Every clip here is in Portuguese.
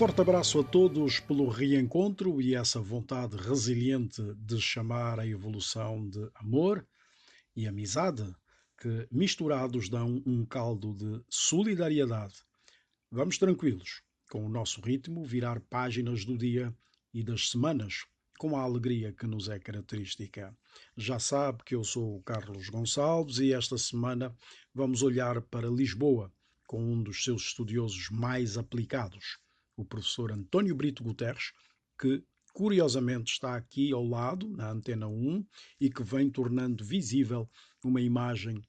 forte abraço a todos pelo reencontro e essa vontade resiliente de chamar a evolução de amor e amizade, que misturados dão um caldo de solidariedade. Vamos tranquilos, com o nosso ritmo, virar páginas do dia e das semanas, com a alegria que nos é característica. Já sabe que eu sou o Carlos Gonçalves e esta semana vamos olhar para Lisboa com um dos seus estudiosos mais aplicados o professor António Brito Guterres, que curiosamente está aqui ao lado, na Antena 1, e que vem tornando visível uma imagem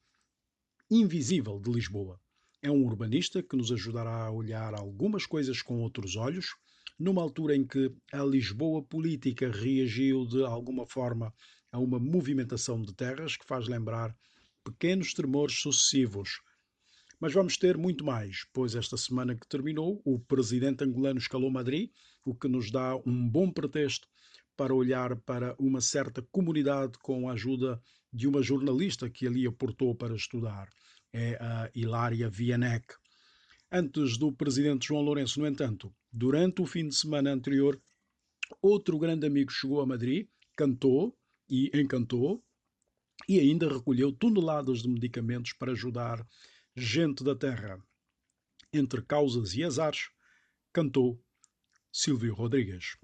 invisível de Lisboa. É um urbanista que nos ajudará a olhar algumas coisas com outros olhos, numa altura em que a Lisboa política reagiu de alguma forma a uma movimentação de terras que faz lembrar pequenos tremores sucessivos mas vamos ter muito mais, pois esta semana que terminou, o presidente angolano escalou Madrid, o que nos dá um bom pretexto para olhar para uma certa comunidade com a ajuda de uma jornalista que ali aportou para estudar. É a Hilária Vianec. Antes do presidente João Lourenço, no entanto, durante o fim de semana anterior, outro grande amigo chegou a Madrid, cantou e encantou, e ainda recolheu toneladas de medicamentos para ajudar gente da terra. Entre causas e azares, cantou Silvio Rodrigues.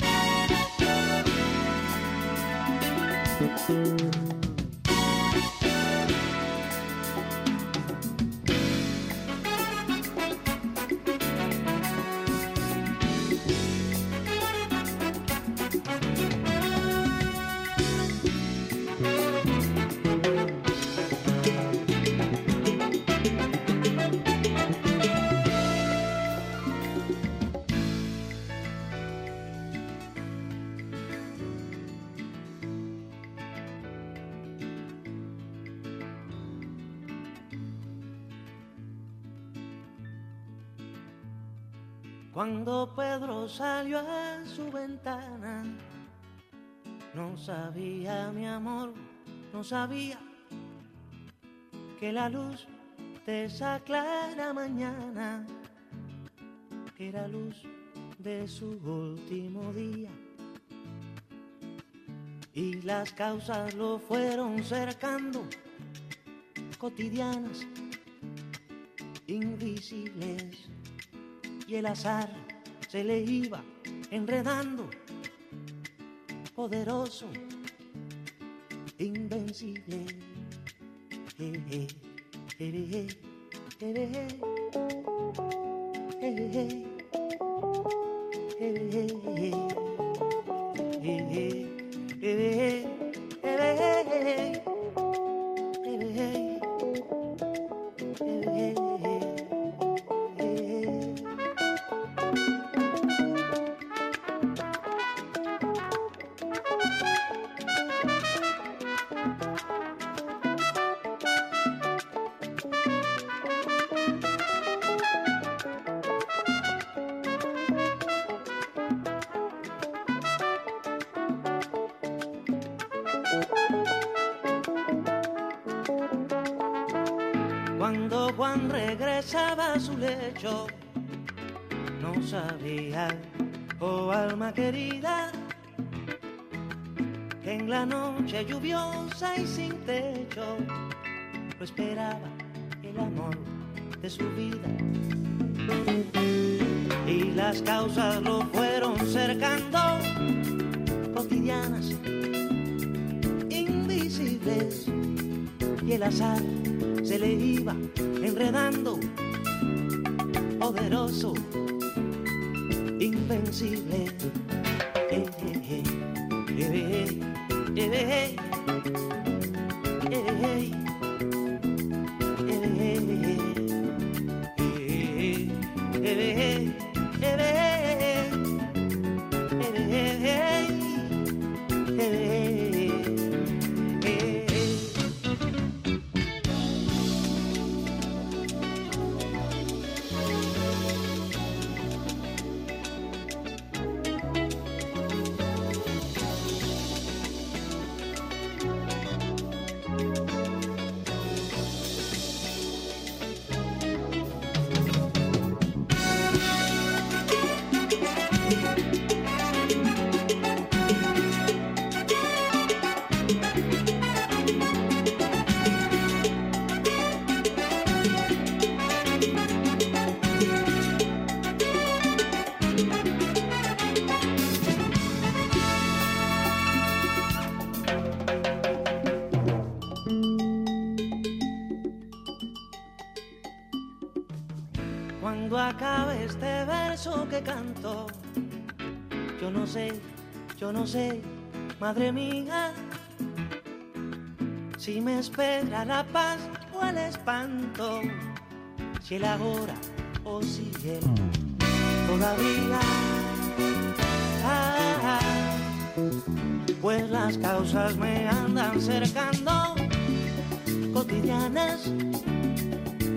Cuando Pedro salió a su ventana, no sabía mi amor, no sabía que la luz de esa clara mañana, era luz de su último día. Y las causas lo fueron cercando, cotidianas, invisibles y el azar se le iba enredando, poderoso, invencible. Lo esperaba el amor de su vida. Y las causas lo fueron cercando, cotidianas, invisibles, y el azar se le iba enredando, poderoso, invencible. Eh, eh, eh, eh, eh, eh, eh, este madre mía, si me espera la paz o el espanto, si el ahora o si el todavía. Ah, pues las causas me andan cercando, cotidianas,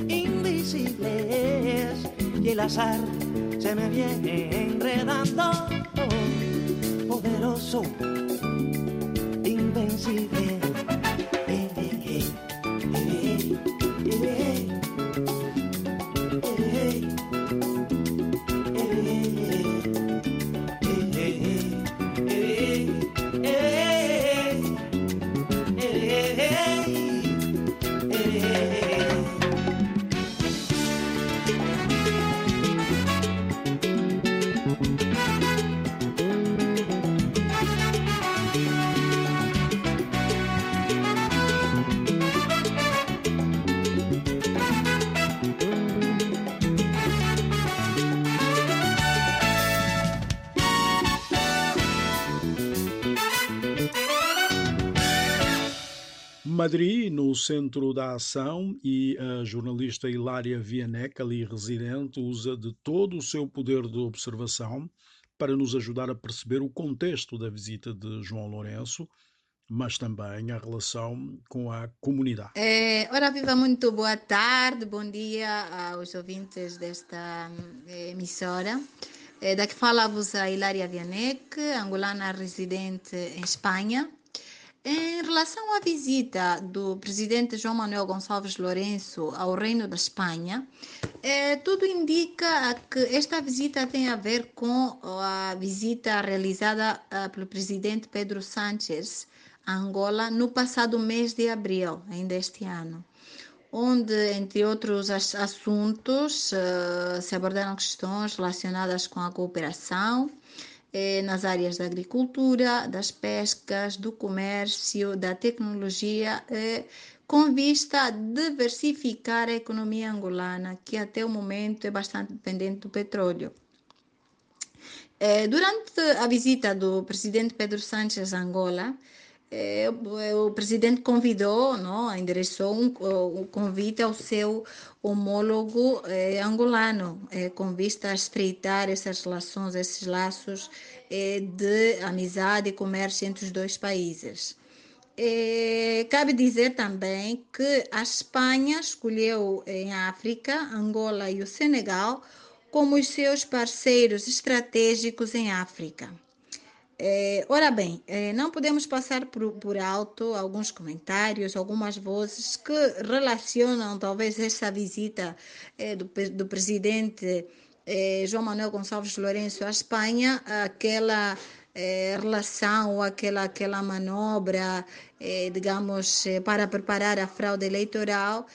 invisibles, y el azar se me viene enredando, poderoso, things he did. No centro da ação, e a jornalista Hilária Vianec, ali residente, usa de todo o seu poder de observação para nos ajudar a perceber o contexto da visita de João Lourenço, mas também a relação com a comunidade. É, ora, viva, muito boa tarde, bom dia aos ouvintes desta eh, emissora. Eh, daqui fala-vos a Hilária Vianec, angolana residente em Espanha. Em relação à visita do presidente João Manuel Gonçalves Lourenço ao Reino da Espanha, eh, tudo indica que esta visita tem a ver com a visita realizada ah, pelo presidente Pedro Sánchez a Angola no passado mês de abril, ainda este ano, onde, entre outros as- assuntos, eh, se abordaram questões relacionadas com a cooperação eh, nas áreas da agricultura, das pescas, do comércio, da tecnologia, eh, com vista a diversificar a economia angolana, que até o momento é bastante dependente do petróleo. Eh, durante a visita do presidente Pedro Sánchez a Angola, eh, o, o presidente convidou, não, endereçou um, um convite ao seu homólogo eh, angolano, eh, com vista a estreitar essas relações, esses laços eh, de amizade e comércio entre os dois países. Eh, cabe dizer também que a Espanha escolheu em África, Angola e o Senegal como os seus parceiros estratégicos em África. Eh, ora bem, eh, não podemos passar por, por alto alguns comentários, algumas vozes que relacionam talvez essa visita eh, do, do presidente eh, João Manuel Gonçalves Lourenço à Espanha, aquela eh, relação aquela, aquela manobra, eh, digamos, para preparar a fraude eleitoral,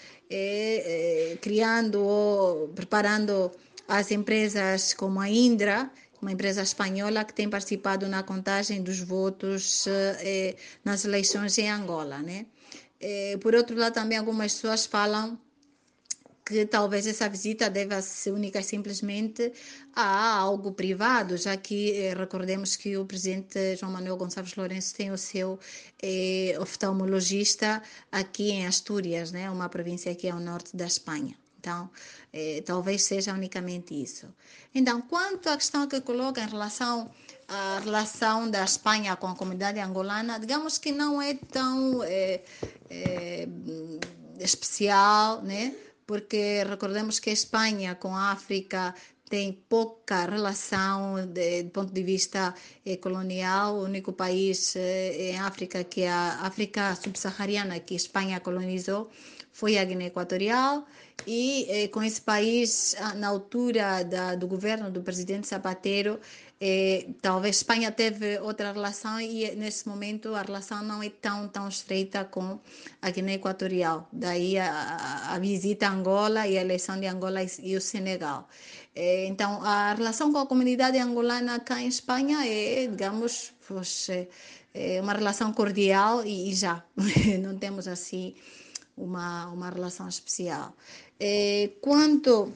criando ou preparando as empresas como a Indra, uma empresa espanhola que tem participado na contagem dos votos eh, eh, nas eleições em Angola, né? Eh, por outro lado, também algumas pessoas falam que talvez essa visita deva ser única e simplesmente a algo privado, já que eh, recordemos que o presidente João Manuel Gonçalves Lourenço tem o seu eh, oftalmologista aqui em Astúrias, né, uma província aqui ao norte da Espanha. Então, eh, talvez seja unicamente isso. Então, quanto à questão que coloca em relação à relação da Espanha com a comunidade angolana, digamos que não é tão eh, eh, especial, né? porque recordemos que a Espanha com a África tem pouca relação de, do ponto de vista eh, colonial. O único país eh, em África que é a África subsaariana que a Espanha colonizou foi a Guiné Equatorial e eh, com esse país ah, na altura da, do governo do presidente Zapatero eh, talvez Espanha teve outra relação e nesse momento a relação não é tão tão estreita com a Guiné Equatorial. Daí a, a, visita a Angola e a eleição de Angola e, e o Senegal. Eh, então a relação com a comunidade angolana cá em Espanha é digamos pois, é, é uma relação cordial e, e já. Não temos assim uma, uma relação especial. Eh, quanto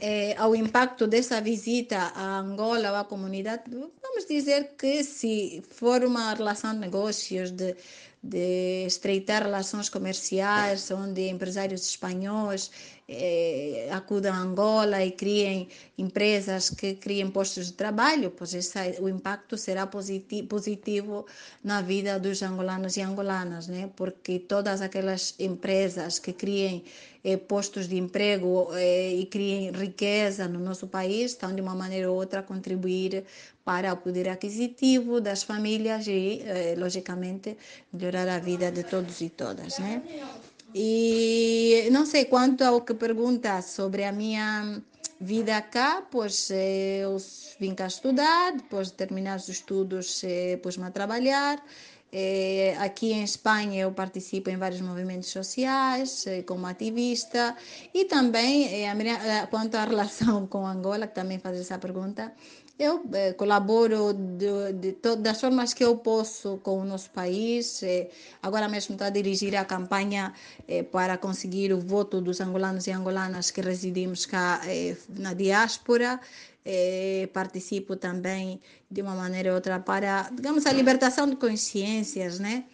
é, ao impacto dessa visita a Angola, ou à comunidade, vamos dizer que se for uma relação de negócios, de, de estreitar relações comerciais, onde empresários espanhóis eh, acudam a Angola e criem empresas que criem postos de trabalho, pois o impacto será positivo, positivo na vida dos angolanos e angolanas, né? porque todas aquelas empresas que criem eh, postos de emprego eh, e criem riqueza no nosso país estão de uma maneira ou outra a contribuir para o poder aquisitivo das famílias e, eh, logicamente, melhorar a vida de todos e todas, né? E não sei quanto ao que pergunta sobre a minha vida cá, pois eh, eu vim cá estudar, depois de terminar os estudos, eh, pus-me a trabalhar. Aqui em Espanha eu participo em vários movimentos sociais como ativista e também quanto à relação com Angola, que também faz essa pergunta, eu eh, colaboro de, de das formas que eu posso com o nosso país. Eh, agora mesmo estou a dirigir a campanha eh, para conseguir o voto dos angolanos e angolanas que residimos cá na diáspora. Participo também de uma maneira ou outra para, digamos, a libertação de consciências, né?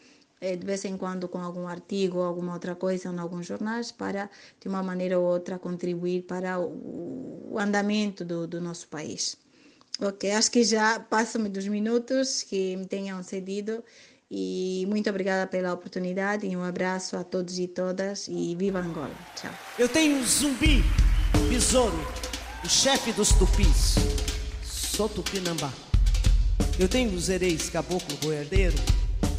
De vez em quando com algum artigo ou alguma outra coisa em alguns jornais para, de uma maneira ou outra, contribuir para o, o andamento do, do nosso país. Ok, acho que já passam dos minutos que me tenham cedido e muito obrigada pela oportunidade e um abraço a todos e todas e viva Angola. Tchau. Eu tenho um zumbi, besouro, o chefe dos tupis. Sou tupinambá. Eu tenho os ereis, caboclo, boiadeiro,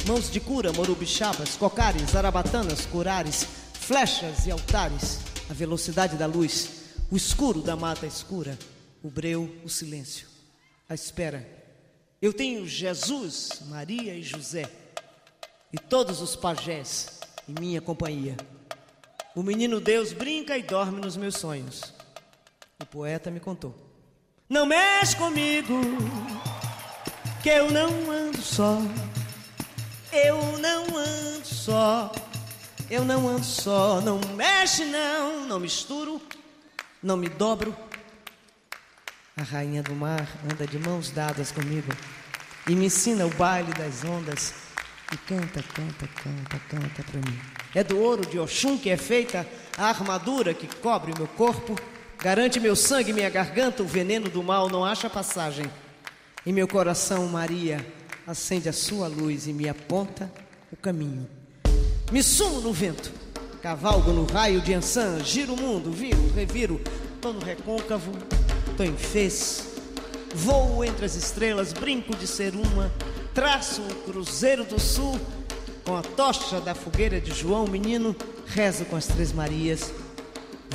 mãos de cura, morubixabas, cocares, arabatanas, curares, flechas e altares, a velocidade da luz, o escuro da mata escura, o breu, o silêncio à espera. Eu tenho Jesus, Maria e José e todos os pajés em minha companhia. O menino Deus brinca e dorme nos meus sonhos. O poeta me contou: Não mexe comigo, que eu não ando só. Eu não ando só. Eu não ando só. Não mexe, não. Não misturo, não me dobro a rainha do mar anda de mãos dadas comigo e me ensina o baile das ondas e canta, canta, canta, canta para mim. É do ouro de Oxum que é feita a armadura que cobre meu corpo, garante meu sangue, minha garganta, o veneno do mal não acha passagem. Em meu coração, Maria acende a sua luz e me aponta o caminho. Me sumo no vento, cavalgo no raio de Ansan, giro o mundo, viro, reviro, tô no recôncavo, tô em fez. Voo entre as estrelas, brinco de ser uma. Traço o cruzeiro do sul com a tocha da fogueira de João, menino. Rezo com as três Marias.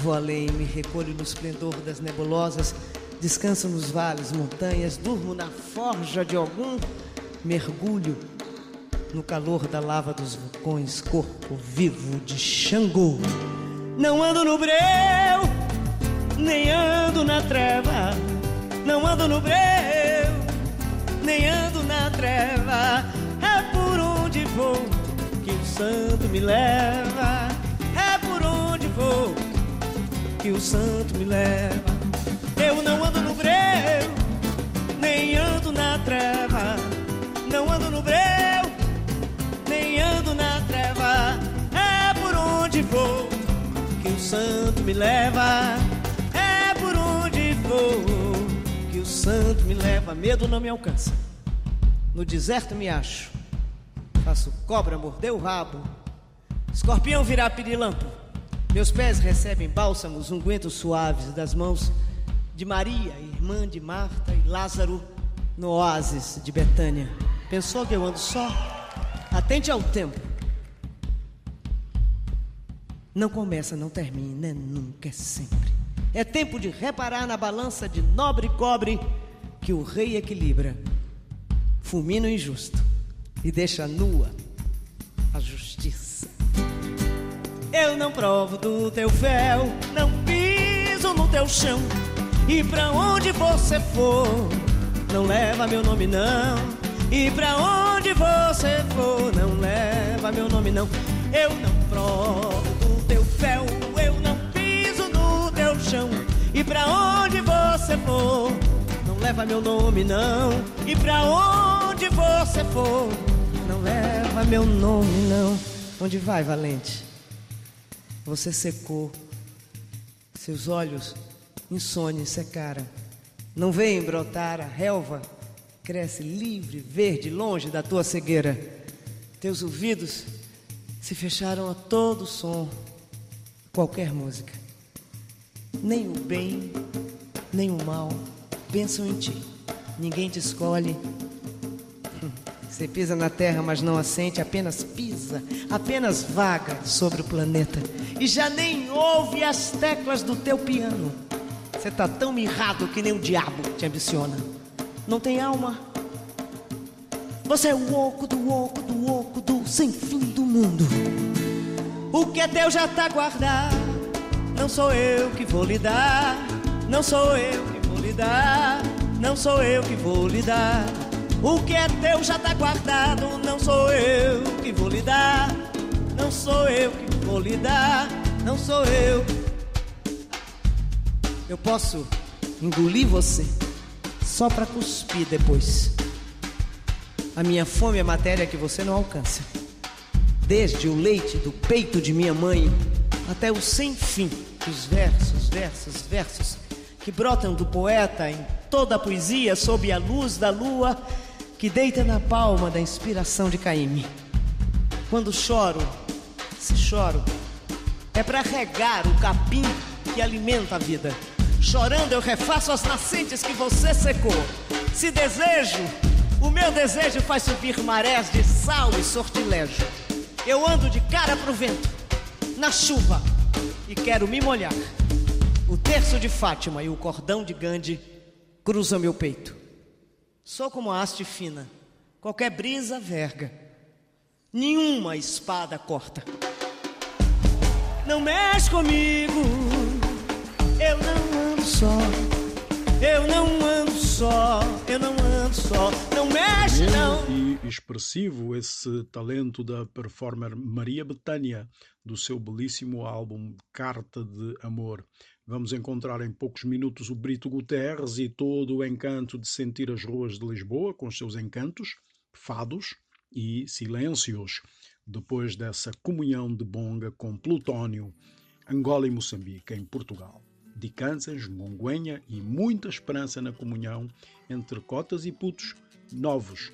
Vou além, me recolho no esplendor das nebulosas. Descanso nos vales, montanhas. Durmo na forja de algum. Mergulho no calor da lava dos vulcões. Corpo vivo de Xangô. Não ando no breu nem ando na treva, não ando no breu, nem ando na treva, é por onde vou que o santo me leva, é por onde vou que o santo me leva. Eu não ando no breu, nem ando na treva, não ando no breu, nem ando na treva, é por onde vou que o santo me leva que o santo me leva, medo não me alcança. No deserto me acho, faço cobra morder o rabo, escorpião virar pirilampo. Meus pés recebem bálsamos, ungüentos suaves das mãos de Maria, irmã de Marta e Lázaro, no oásis de Betânia. Pensou que eu ando só? Atente ao tempo. Não começa, não termina, nunca é sempre. É tempo de reparar na balança de nobre cobre que o rei equilibra, fulmina o injusto e deixa nua a justiça. Eu não provo do teu fel, não piso no teu chão. E pra onde você for, não leva meu nome não. E pra onde você for, não leva meu nome não. Eu não provo do teu fel, E pra onde você for, não leva meu nome não. E pra onde você for, não leva meu nome não. Onde vai, valente? Você secou, seus olhos insônia secaram. Não vem brotar a relva, cresce livre, verde, longe da tua cegueira. Teus ouvidos se fecharam a todo som, qualquer música. Nem o bem, nem o mal pensam em ti. Ninguém te escolhe. Você pisa na terra, mas não assente, apenas pisa, apenas vaga sobre o planeta. E já nem ouve as teclas do teu piano. Você tá tão mirrado que nem o diabo te ambiciona. Não tem alma. Você é o oco do oco do oco do sem fim do mundo. O que é teu já tá guardado. Não sou eu que vou lhe dar. Não sou eu que vou lhe dar. Não sou eu que vou lhe dar. O que é teu já tá guardado. Não sou eu que vou lhe dar. Não sou eu que vou lhe dar. Não sou eu eu posso engolir você só para cuspir depois. A minha fome é matéria que você não alcança. Desde o leite do peito de minha mãe até o sem fim dos versos, versos, versos que brotam do poeta em toda a poesia sob a luz da lua que deita na palma da inspiração de Caíme. Quando choro, se choro, é para regar o capim que alimenta a vida. Chorando eu refaço as nascentes que você secou. Se desejo, o meu desejo faz subir marés de sal e sortilégio. Eu ando de cara pro vento, na chuva, e quero me molhar. O terço de Fátima e o cordão de Gandhi cruzam meu peito. Sou como a haste fina, qualquer brisa verga, nenhuma espada corta. Não mexe comigo, eu não ando só. Eu não ando só, eu não ando só. Não mexe, não. E expressivo esse talento da performer Maria Betânia, do seu belíssimo álbum Carta de Amor. Vamos encontrar em poucos minutos o Brito Guterres e todo o encanto de sentir as ruas de Lisboa, com os seus encantos, fados e silêncios, depois dessa comunhão de bonga com Plutónio, Angola e Moçambique, em Portugal de Kansas, Monguenha e muita esperança na comunhão entre cotas e putos, novos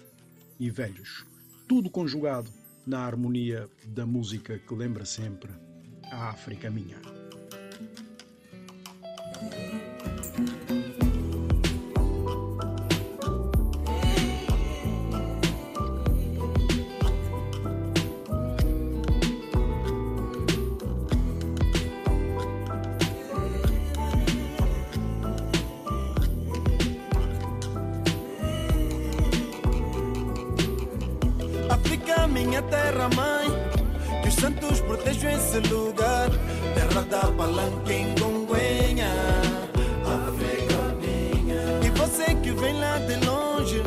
e velhos. Tudo conjugado na harmonia da música que lembra sempre a África minha. Esse lugar Terra da palanca em Gonguenha África minha E você que vem lá de longe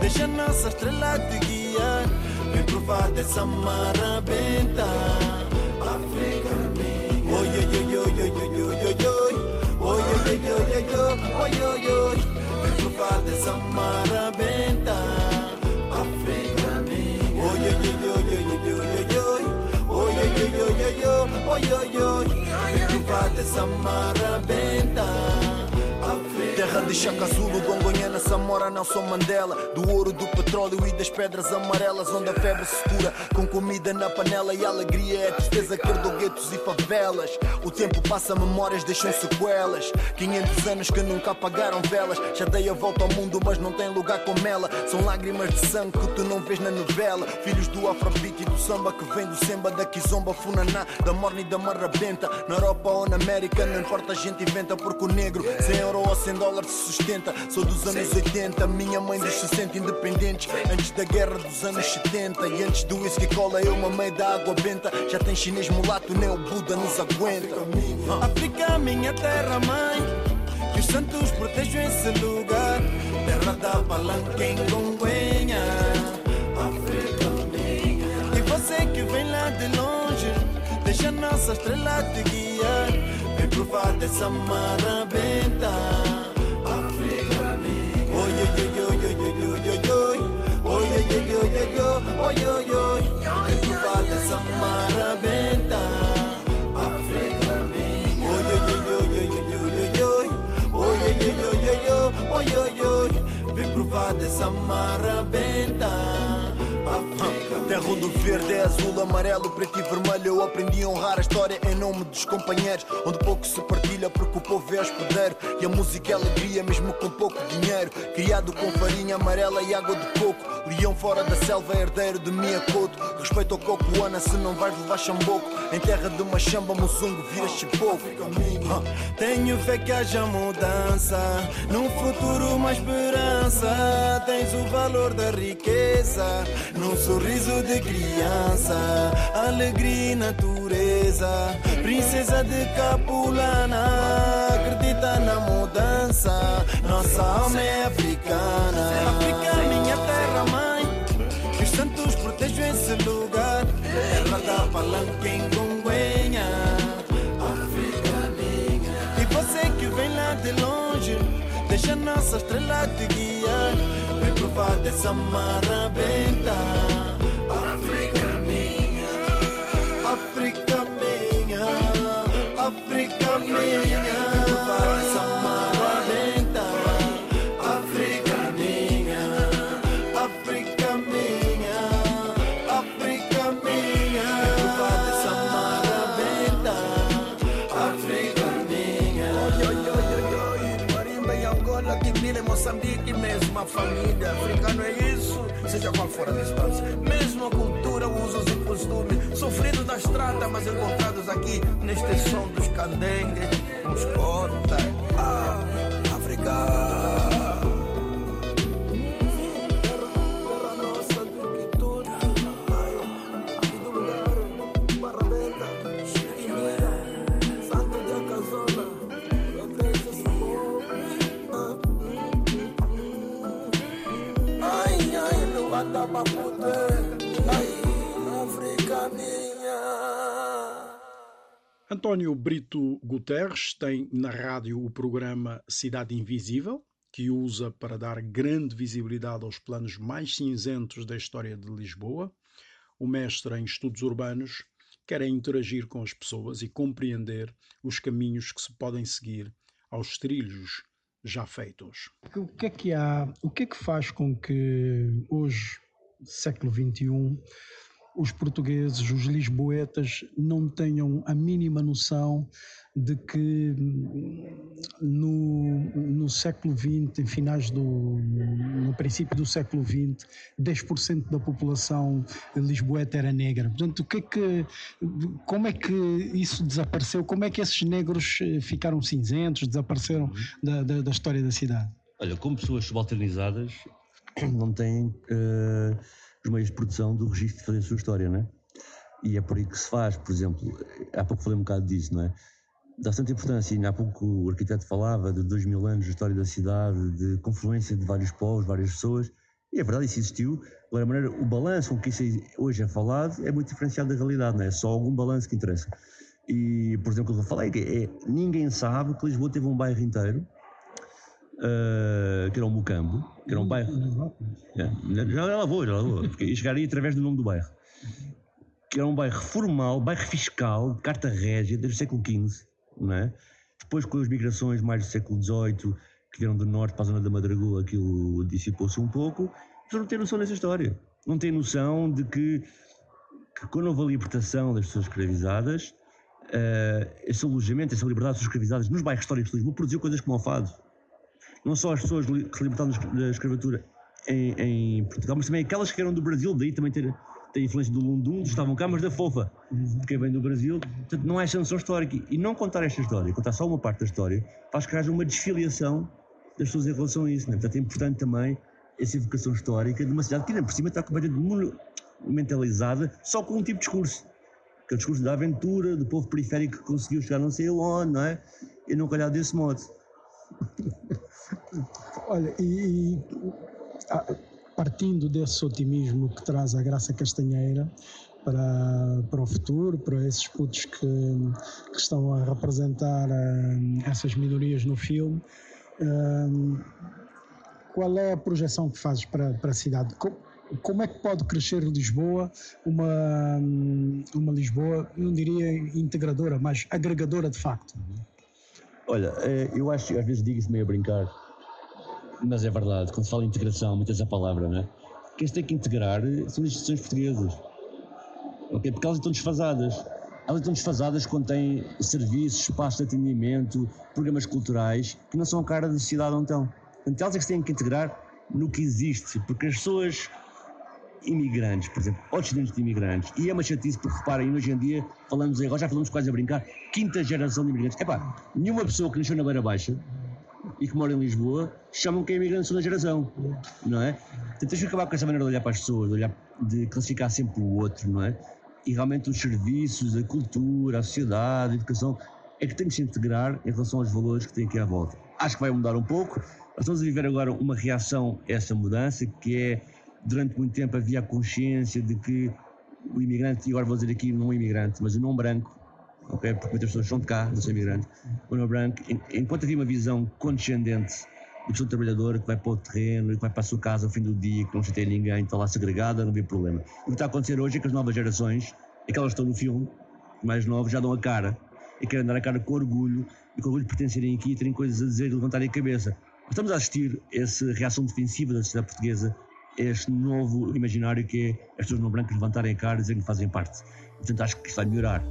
Deixa nossa estrela te guiar Vem provar dessa marabenta África minha oi, oi, oi, oi, oi, oi, oi, oi Oi, oi, oi, oi, oi, oi, oi, oi Vem provar dessa marabenta oi, oi, oi. Chuva dessa marabenta. Terra de Chaka Zulu, Gongonhana, Samora, Nelson Mandela Do ouro, do petróleo e das pedras amarelas Onde a febre se cura com comida na panela E alegria é a tristeza que herdou guetos e favelas O tempo passa, memórias deixam sequelas 500 anos que nunca apagaram velas Já dei a volta ao mundo, mas não tem lugar como ela São lágrimas de sangue que tu não vês na novela Filhos do afrobeat e do samba que vem do semba Da kizomba, funaná, da morna e da marrabenta Na Europa ou na América, não importa, a gente inventa Porque o negro, 100 euro ou 100 dólar se sustenta. Sou dos anos 80, minha mãe se sente independentes. Antes da guerra dos anos 70 e antes do whisky cola, eu mamei da água benta. Já tem chinês mulato, nem o Buda nos aguenta. África, minha terra mãe, que os santos protejam esse lugar. Terra da palanca em Gonguenha. África, minha. E você que vem lá de longe, deixa nossa estrela te guiar. Vem provar dessa marabenta. África minha. Oi, oi, oi, oi, oi, oi, oi, oi. Oi, oi, oi, oi, oi, oi, oi, oi, oi. Vem provar dessa marabenta. África minha. Oi, oi, oi. Vem provar dessa marabenta. África Terra onde o verde é azul, amarelo, preto e vermelho. Eu aprendi a honrar a história em nome dos companheiros. Onde pouco se partilha porque o povo é hospedeiro. E a música é alegria, mesmo com pouco dinheiro. Criado com farinha amarela e água de coco. Leão fora da selva, herdeiro de minha couto. Respeito ao coco, Ana, se não vais levar chamboco. Em terra de uma chamba, mozungo, vira chipoco. Tenho fé que haja mudança. Num futuro, uma esperança. Tens o valor da riqueza. Num sorriso de criança, alegria e natureza. Princesa de Capulana, acredita na mudança. Nossa alma é africana. África, minha terra mãe. Que os santos protejam esse lugar. Terra da palanca em Gonguenha. África minha. E você que vem lá de longe, deixa nossa estrela te guiar. Vem provar dessa marabenta. Família. Africano é isso, seja qual for a distância. Mesma cultura, usos e costumes. Sofridos na estrada, mas encontrados aqui neste som dos candengues, nos corta. Ah, África. António Brito Guterres tem na rádio o programa Cidade Invisível, que usa para dar grande visibilidade aos planos mais cinzentos da história de Lisboa. O mestre em estudos urbanos quer é interagir com as pessoas e compreender os caminhos que se podem seguir aos trilhos já feitos. O que é que há, o que é que faz com que hoje, século XXI, os portugueses, os lisboetas, não tenham a mínima noção de que hum, no, no século XX, em finais do. no princípio do século XX, 10% da população lisboeta era negra. Portanto, o que é que. como é que isso desapareceu? Como é que esses negros eh, ficaram cinzentos, desapareceram da, da, da história da cidade? Olha, como pessoas subalternizadas não têm eh, os meios de produção do registro de fazer a sua história, não é? E é por aí que se faz, por exemplo, há pouco falei um bocado disso, não é? Dá tanta importância, e há pouco o arquiteto falava de dois mil anos de história da cidade, de confluência de vários povos, várias pessoas, e é verdade, isso existiu. Agora, a maneira, o balanço com que isso hoje é falado é muito diferenciado da realidade, não é? É só algum balanço que interessa. E, por exemplo, o que eu falei, que é, ninguém sabe que Lisboa teve um bairro inteiro, eh, que era o Mucambo, que era um bairro. É, já lá vou, já lá vou, chegar aí através do nome do bairro. Que era um bairro formal, bairro fiscal, de carta régia, desde o século XV, não é? Depois, com as migrações mais do século XVIII, que vieram do norte para a zona da Madragoa, aquilo dissipou-se um pouco. Mas não tem noção dessa história. Não tem noção de que, que quando houve a libertação das pessoas escravizadas, eh, esse alojamento, essa liberdade pessoas escravizadas nos bairros históricos de Lisboa produziu coisas como o fado não só as pessoas que se libertaram da escra- da escravatura em, em Portugal, mas também aquelas que eram do Brasil, daí também ter, ter a influência do Lundum, estavam cá, mas da fofa, de quem vem do Brasil. Portanto, não há essa noção histórica. E não contar esta história, contar só uma parte da história, faz que haja uma desfiliação das pessoas em relação a isso. Né? Portanto, é importante também essa evocação histórica de uma cidade que, ainda por cima, está completamente monumentalizada só com um tipo de discurso. Que é o discurso da aventura, do povo periférico que conseguiu chegar não sei aonde, não é? E não calhar desse modo. Olha, e, e, ah, partindo desse otimismo que traz a Graça Castanheira, para, para o futuro, para esses putos que, que estão a representar uh, essas minorias no filme. Uh, qual é a projeção que fazes para, para a cidade? Como, como é que pode crescer Lisboa, uma, uma Lisboa, não diria integradora, mas agregadora de facto? Olha, eh, eu acho, às vezes digo isso meio a brincar, mas é verdade, quando se fala em integração, muitas a palavra, não é? Quem se tem que integrar são as instituições portuguesas okay? porque elas estão desfasadas. Elas estão desfasadas quando têm serviços, espaços de atendimento, programas culturais que não são a cara da sociedade onde estão. Portanto, elas é que se têm que integrar no que existe, porque as pessoas imigrantes, por exemplo, descendentes de imigrantes, e é uma chatice porque reparem, hoje em dia falamos agora, já falamos quase a brincar, quinta geração de imigrantes. Epá, nenhuma pessoa que nasceu na Beira Baixa e que mora em Lisboa chamam que é imigrante de segunda geração, não é? Portanto, tens que acabar com essa maneira de olhar para as pessoas, de, olhar, de classificar sempre o outro, não é? e realmente os serviços, a cultura, a sociedade, a educação, é que tem que se integrar em relação aos valores que tem aqui à volta. Acho que vai mudar um pouco. Nós estamos a viver agora uma reação a essa mudança, que é, durante muito tempo havia a consciência de que o imigrante, e agora vou dizer aqui não é imigrante, mas o não branco, okay? porque muitas pessoas são de cá, não são imigrantes, o não branco, enquanto havia uma visão condescendente do seu trabalhador que vai para o terreno, que vai para a sua casa ao fim do dia, que não chateia ninguém, está lá segregada, não vê problema. O que está a acontecer hoje é que as novas gerações, aquelas que estão no filme, mais novos, já dão a cara e querem dar a cara com orgulho e com orgulho de pertencerem aqui terem coisas a dizer e levantarem a cabeça. Estamos a assistir a essa reação defensiva da sociedade portuguesa, este novo imaginário que é as pessoas não brancas levantarem a cara e dizerem que fazem parte. Portanto, acho que isto vai melhorar.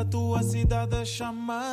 a tua cidade a chamar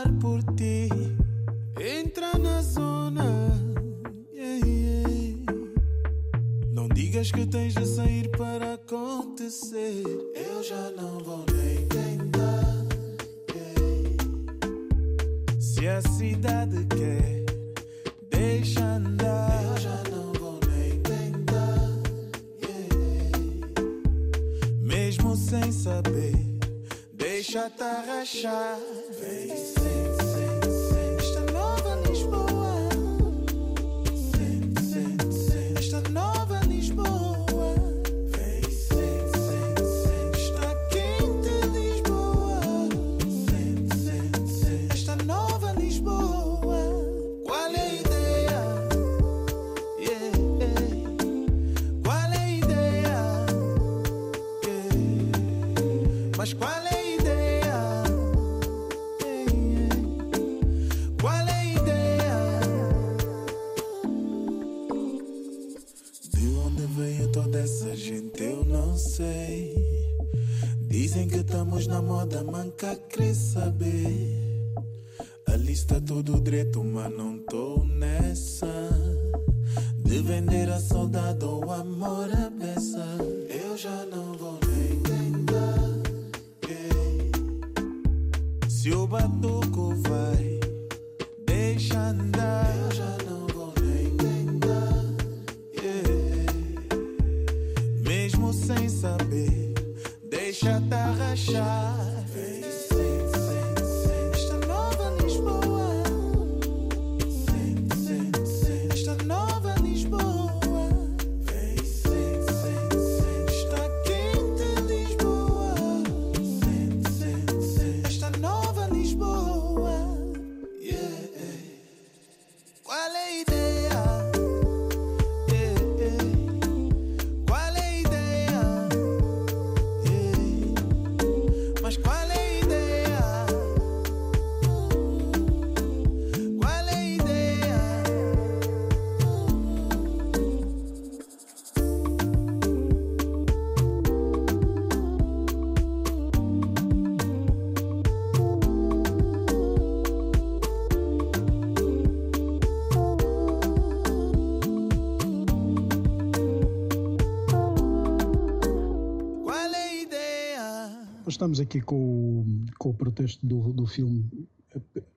estamos aqui com, com o pretexto do, do filme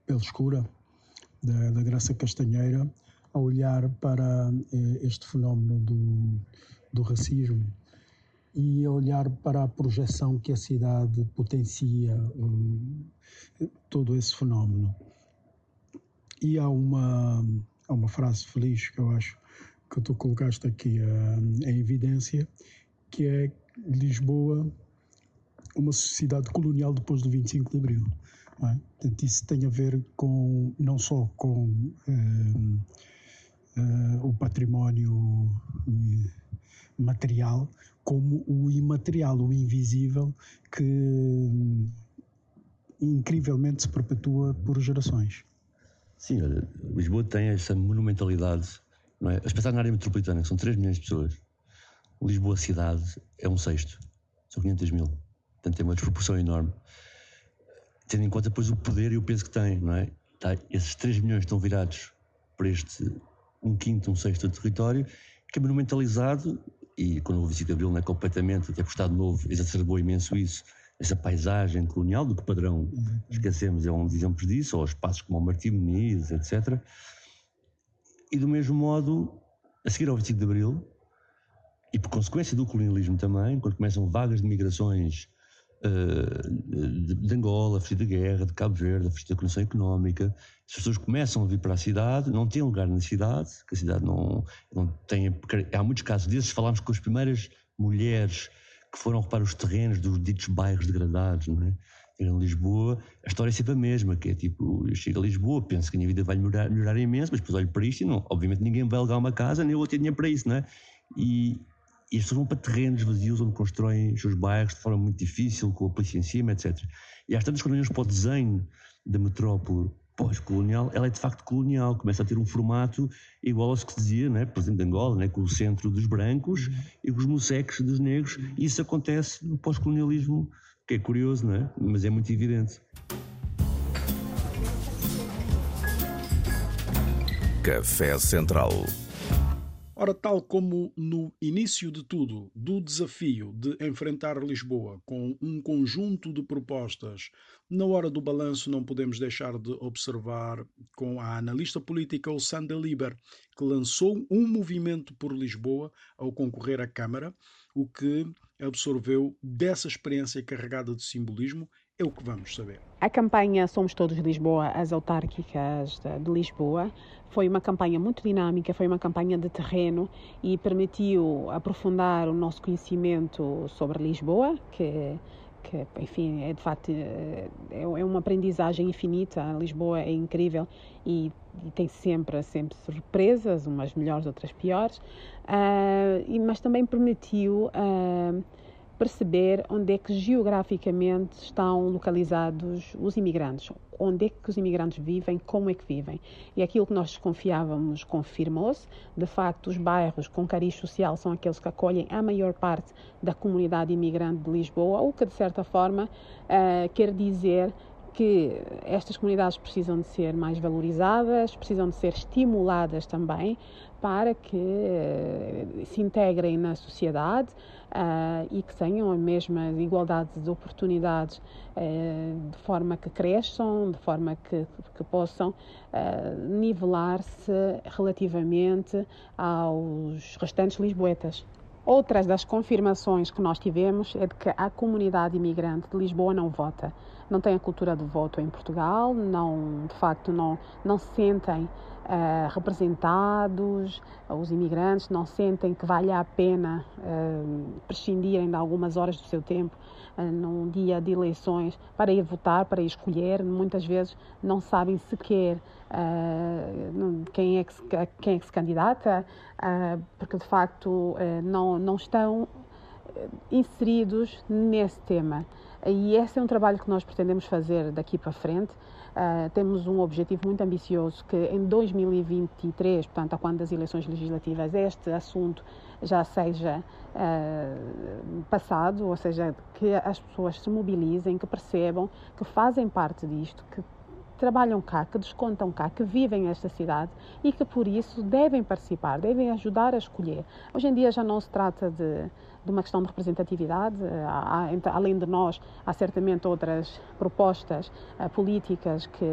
Pele Escura, da, da Graça Castanheira, a olhar para eh, este fenómeno do, do racismo. e olhar para a projeção que a cidade potencia um, todo esse fenómeno. E há uma, há uma frase feliz que eu acho que tu colocaste aqui uh, em evidência, que é Lisboa, uma sociedade colonial depois do 25 de Abril. É? Portanto, isso tem a ver com não só com uh, uh, o património material, como o imaterial, o invisível, que incrivelmente se perpetua por gerações. Sim, olha, Lisboa tem essa monumentalidade, não é? As pensar na área metropolitana, são 3 milhões de pessoas. Lisboa cidade é um sexto, são 500 mil. Portanto, tem uma desproporção enorme. Tendo em conta depois o poder e o peso que tem, não é? Tá, esses 3 milhões estão virados para este um quinto, um sexto do território, que é monumentalizado e quando o 25 de Abril não é completamente, até por Estado Novo exacerbou imenso isso, essa paisagem colonial, do que padrão uhum. esquecemos, é um dos exemplos disso, ou espaços como o Martim Muniz, etc. E do mesmo modo, a seguir ao 25 de Abril, e por consequência do colonialismo também, quando começam vagas de migrações de, de, Angola, fugir da guerra, de Cabo Verde, fugir da condição económica, as pessoas começam a vir para a cidade, não têm lugar na cidade, que a cidade não, não tem. Há muitos casos desses, falámos com as primeiras mulheres que foram ocupar os terrenos dos ditos bairros degradados, não é? Em Lisboa, a história é sempre a mesma, que é tipo, eu chego a Lisboa, penso que a minha vida vai melhorar, melhorar imenso, mas depois olho para isto e não, obviamente ninguém vai alugar uma casa, nem eu vou ter dinheiro para isso, não é? E, e as pessoas vão para terrenos vazios onde constroem os seus bairros de forma muito difícil, com a polícia em cima, etc. E às tantas, quando olhamos para o desenho da metrópole pós-colonial, ela é de facto colonial, começa a ter um formato igual ao que se dizia, né, por exemplo, de Angola, né, com o centro dos brancos uhum. e com os museques dos negros, e isso acontece no pós-colonialismo, que é curioso, não é? mas é muito evidente. Café Central Ora, tal como no início de tudo, do desafio de enfrentar Lisboa com um conjunto de propostas, na hora do balanço não podemos deixar de observar com a analista política Sandra Liber, que lançou um movimento por Lisboa ao concorrer à Câmara, o que absorveu dessa experiência carregada de simbolismo é o que vamos saber. A campanha Somos Todos Lisboa, as autárquicas de Lisboa, foi uma campanha muito dinâmica, foi uma campanha de terreno e permitiu aprofundar o nosso conhecimento sobre Lisboa, que, que enfim, é de facto é, é uma aprendizagem infinita. Lisboa é incrível e, e tem sempre, sempre surpresas, umas melhores, outras piores, uh, mas também permitiu. Uh, perceber onde é que geograficamente estão localizados os imigrantes, onde é que os imigrantes vivem, como é que vivem. E aquilo que nós desconfiávamos confirmou-se. De facto, os bairros com cariz social são aqueles que acolhem a maior parte da comunidade imigrante de Lisboa, o que de certa forma uh, quer dizer que estas comunidades precisam de ser mais valorizadas, precisam de ser estimuladas também para que uh, se integrem na sociedade uh, e que tenham a mesma igualdade de oportunidades uh, de forma que cresçam, de forma que, que possam nivelar-se relativamente aos restantes lisboetas. Outras das confirmações que nós tivemos é de que a comunidade imigrante de Lisboa não vota não têm a cultura do voto em Portugal, não, de facto não, não se sentem uh, representados, os imigrantes não sentem que vale a pena uh, prescindirem de algumas horas do seu tempo uh, num dia de eleições para ir votar, para ir escolher. Muitas vezes não sabem sequer quem, é que se, quem é que se candidata, porque de facto não, não estão inseridos nesse tema. E esse é um trabalho que nós pretendemos fazer daqui para frente. Uh, temos um objetivo muito ambicioso que em 2023, portanto, a quando das eleições legislativas, este assunto já seja uh, passado, ou seja, que as pessoas se mobilizem, que percebam que fazem parte disto, que trabalham cá, que descontam cá, que vivem esta cidade e que por isso devem participar, devem ajudar a escolher. Hoje em dia já não se trata de de uma questão de representatividade. Há, há, além de nós, há certamente outras propostas uh, políticas que,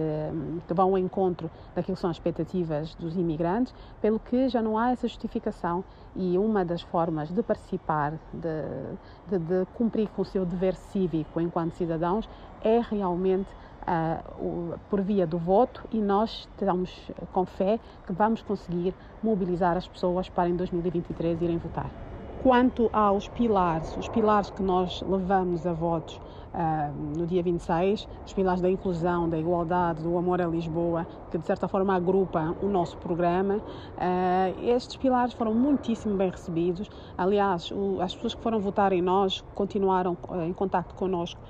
que, vão ao encontro daquilo que são as expectativas dos imigrantes, pelo que já não há essa justificação e uma das formas de participar, de, de, de cumprir com o seu dever cívico enquanto cidadãos, é realmente uh, por via do voto e nós estamos com fé que vamos conseguir mobilizar as pessoas para em 2023 irem votar. Quanto aos pilares, os pilares que nós levamos a votos uh, no dia 26, os pilares da inclusão, da igualdade, do amor a Lisboa, que de certa forma agrupa o nosso programa. Uh, estes pilares foram muitíssimo bem recebidos. Aliás, o, as pessoas que foram votar em nós continuaram uh, em contato connosco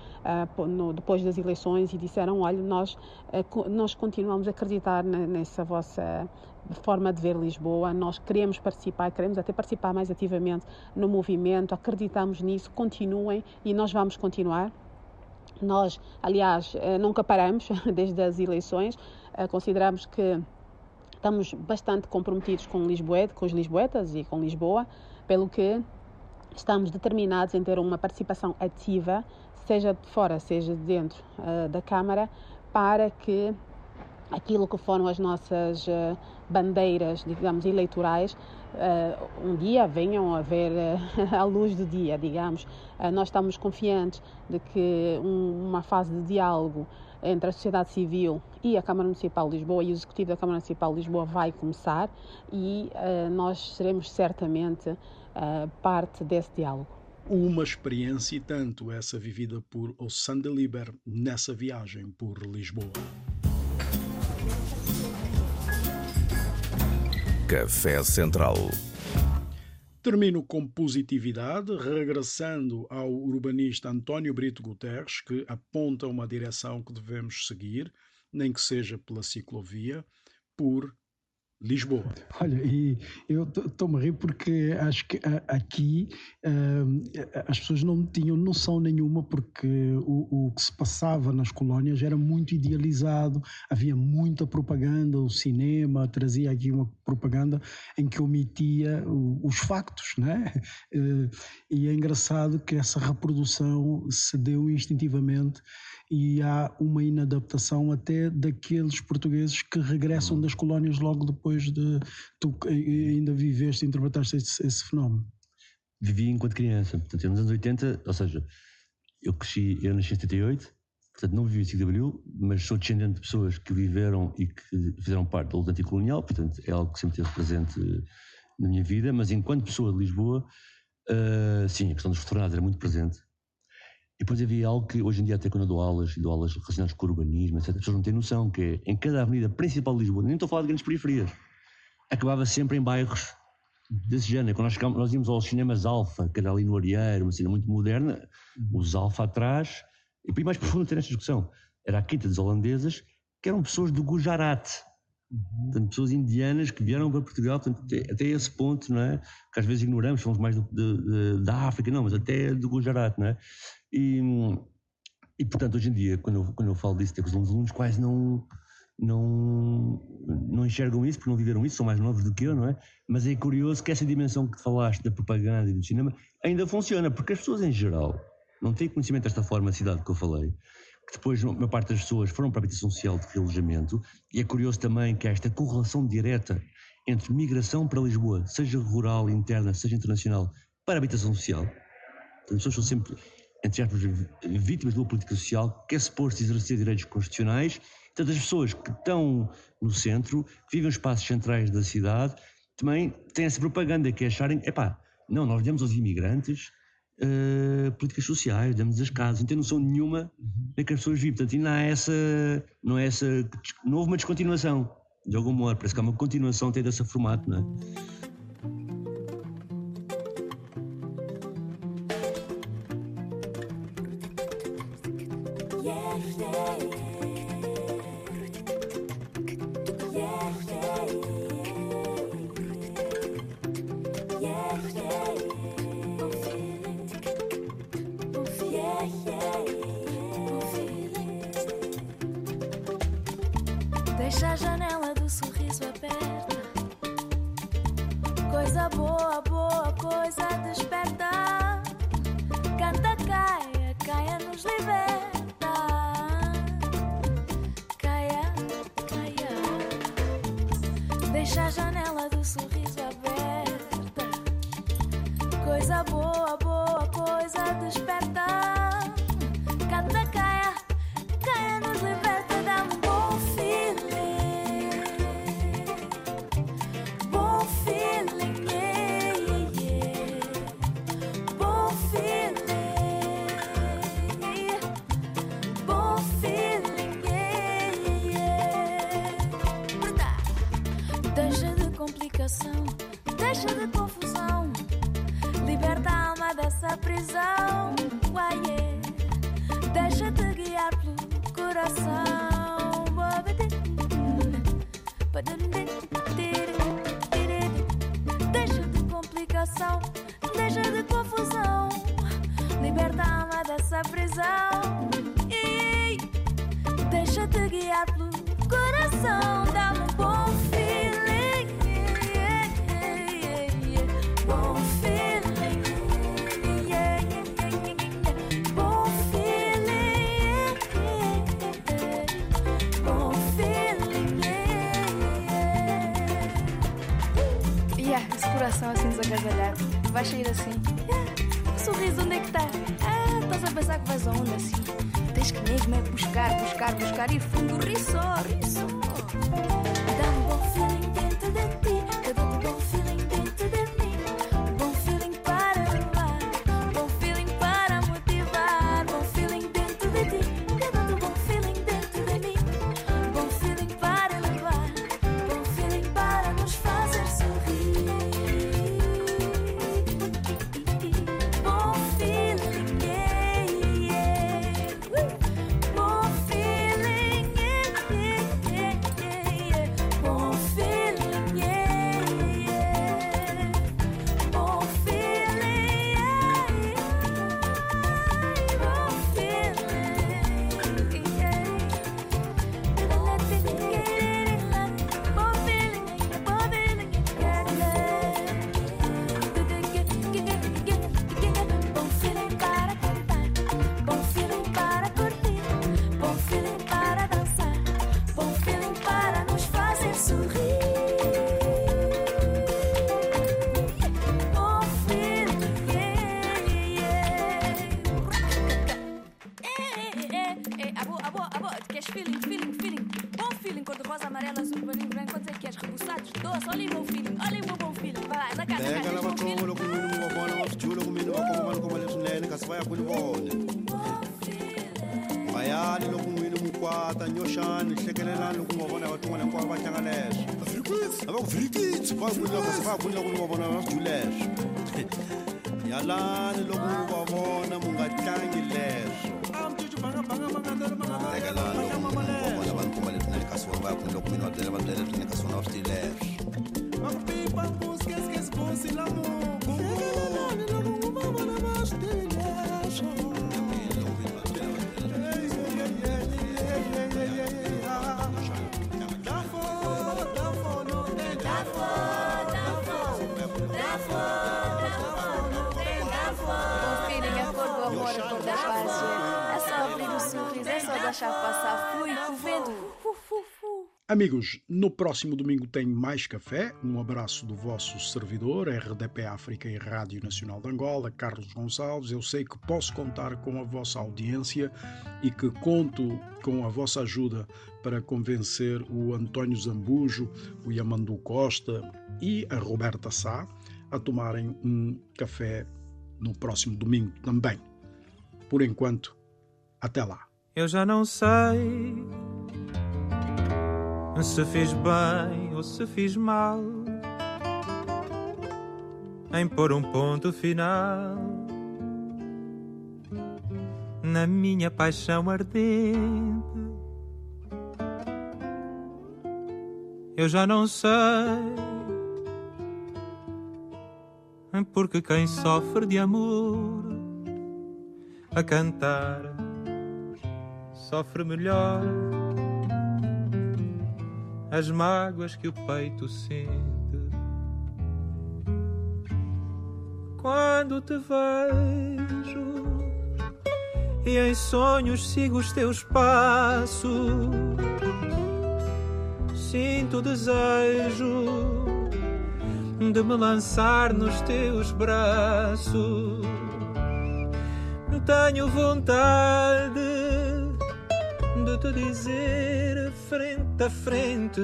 no, depois das eleições e disseram: olha, nós, nós continuamos a acreditar nessa vossa forma de ver Lisboa. Nós queremos participar, queremos até participar mais ativamente no movimento, acreditamos nisso, continuem e nós vamos continuar. Nós, aliás, eh, nunca paramos desde as eleições, consideramos que estamos bastante comprometidos com Lisboa, com os lisboetas e com Lisboa, pelo que estamos determinados em ter uma participação ativa, seja de fora, seja de dentro uh, da Câmara, para que aquilo que foram as nossas uh, bandeiras, digamos, eleitorais, uh, um dia venham a ver uh, a luz do dia, digamos. nós estamos confiantes de que um, uma fase de diálogo entre a sociedade civil e a Câmara Municipal de Lisboa e o Executivo da Câmara Municipal de Lisboa vai começar e nós seremos certamente parte desse diálogo uma experiência e tanto essa vivida por Ossanda Liber nessa viagem por Lisboa. Café Central. Termino com positividade, regressando ao urbanista António Brito Guterres, que aponta uma direção que devemos seguir, nem que seja pela ciclovia, por Lisboa. Olha, e eu estou-me a rir porque acho que aqui uh, as pessoas não tinham noção nenhuma porque o, o, que se passava nas colónias era muito idealizado, havia muita propaganda, o cinema trazia aqui uma propaganda em que omitia os factos, né? Uh, e é engraçado que essa reprodução se deu instintivamente e há uma inadaptação até daqueles portugueses que regressam uhum. das colónias logo depois de tu ainda viveste e interpretaste esse, esse fenómeno. Vivi enquanto criança, portanto, nos anos 80, ou seja, eu cresci, eu nasci em 78, portanto não vivi o CW, mas sou descendente de pessoas que viveram e que fizeram parte da luta anticolonial, portanto é algo que sempre teve presente na minha vida, mas enquanto pessoa de Lisboa, uh, sim, a questão dos retornados era muito presente. E depois havia algo que hoje em dia, até quando eu dou aulas, e dou aulas relacionadas com o urbanismo, etc., as pessoas não têm noção, que é em cada avenida principal de Lisboa, nem estou a falar de grandes periferias, acabava sempre em bairros desse género. Quando nós, nós íamos aos cinemas Alfa, que era ali no Arieiro, uma cena muito moderna, os Alfa atrás, e para ir mais profundo ter esta discussão, era a Quinta das Holandesas, que eram pessoas do Gujarat. Uhum. Portanto, pessoas indianas que vieram para Portugal, portanto, até, até, esse ponto, não é? Que às vezes ignoramos, falamos mais do, de, de, da África, não, mas até do Gujarat, não é? E, e portanto, hoje em dia, quando eu, quando eu falo disso, os alunos quase não, não, não enxergam isso, porque não viveram isso, são mais novos do que eu, não é? Mas é curioso que essa dimensão que falaste da propaganda e do cinema ainda funciona, porque as pessoas em geral não têm conhecimento desta forma de cidade que eu falei, que depois a maior parte das pessoas foram para a habitação social de realojamento, e é curioso também que há esta correlação direta entre migração para Lisboa, seja rural, interna, seja internacional, para a habitação social. As pessoas são sempre entre aspas, vítimas de uma política social que é suposto exercer direitos constitucionais. Portanto, as pessoas que estão no centro, que vivem os espaços centrais da cidade, também têm essa propaganda que é acharem, epá, não, nós demos aos imigrantes uh, políticas sociais, damos as casas, não tem noção nenhuma da que as pessoas vivem. Portanto, não há essa, não, é essa, não houve uma descontinuação, de algum modo, parece que há uma continuação até desse formato, não é? deixa de confusão. Liberta a alma dessa prisão. Uai, é. yeah. Deixa-te guiar pelo coração. Deixa de complicação, deixa de confusão. Liberta a alma dessa prisão. Deixa-te guiar pelo coração. Dá-me um bom. Vai sair assim. O sorriso, onde é que tá? Ah, estás a pensar que vais aonde assim? Tens que mesmo é buscar, buscar, buscar e fundo, ri só, ri paz. É só abrir o sorriso, é só deixar passar. Fui com o vento. Amigos, no próximo domingo tem mais café. Um abraço do vosso servidor, RDP África e Rádio Nacional de Angola, Carlos Gonçalves. Eu sei que posso contar com a vossa audiência e que conto com a vossa ajuda para convencer o António Zambujo, o Yamandu Costa e a Roberta Sá a tomarem um café no próximo domingo também. Por enquanto, até lá. Eu já não sei se fiz bem ou se fiz mal em pôr um ponto final na minha paixão ardente. Eu já não sei porque quem sofre de amor a cantar. Sofre melhor as mágoas que o peito sente. Quando te vejo e em sonhos sigo os teus passos sinto o desejo de me lançar nos teus braços tenho vontade de te dizer frente a frente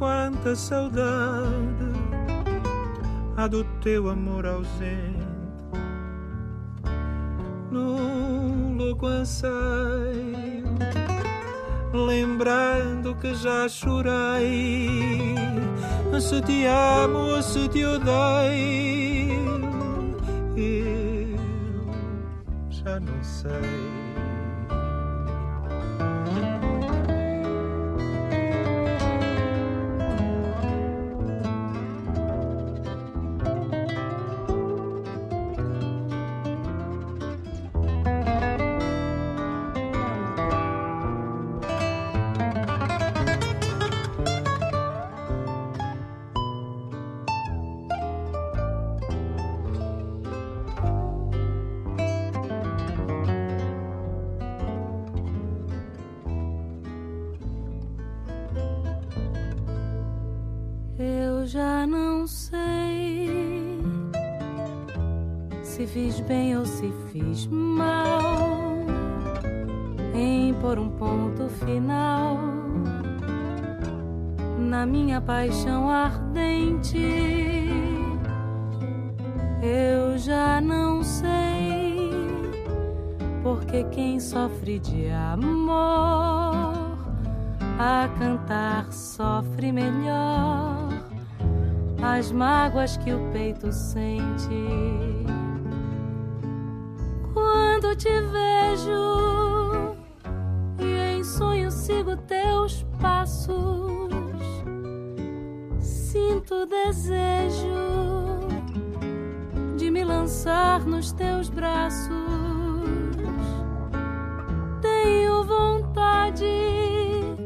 quanta saudade há do teu amor ausente. Num louco anseio lembrando que já chorei. Se te amo se te odeio já não sei. De amor a cantar sofre melhor as mágoas que o peito sente. Quando te vejo e em sonho sigo teus passos, sinto desejo de me lançar nos teus braços. Vontade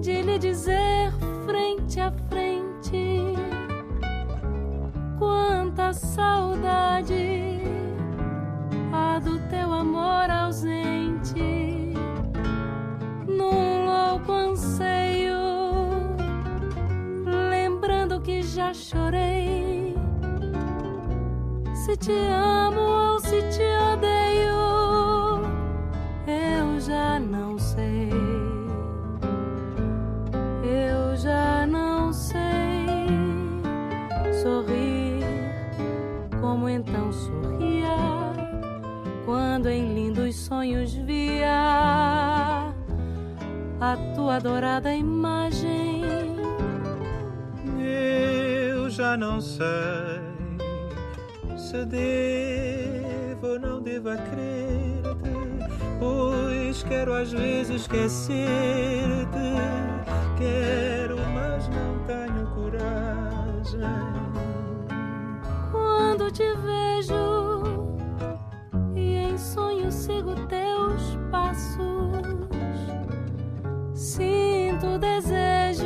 de lhe dizer frente a frente quanta saudade há do teu amor ausente num louco anseio lembrando que já chorei. Se te amo ou se te odeio eu já não sonhos via a tua adorada imagem. Eu já não sei se devo ou não devo crer-te, pois quero às vezes esquecer-te. Quero, mas não tenho coragem. Quando te vejo sigo teus passos, sinto o desejo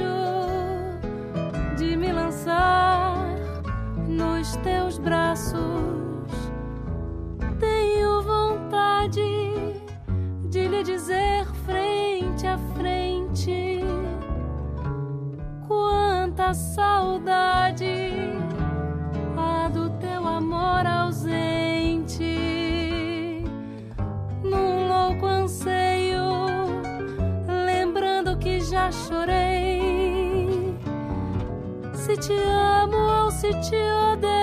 de me lançar nos teus braços. Tenho vontade de lhe dizer frente a frente quanta saudade te amo ou se te odeio,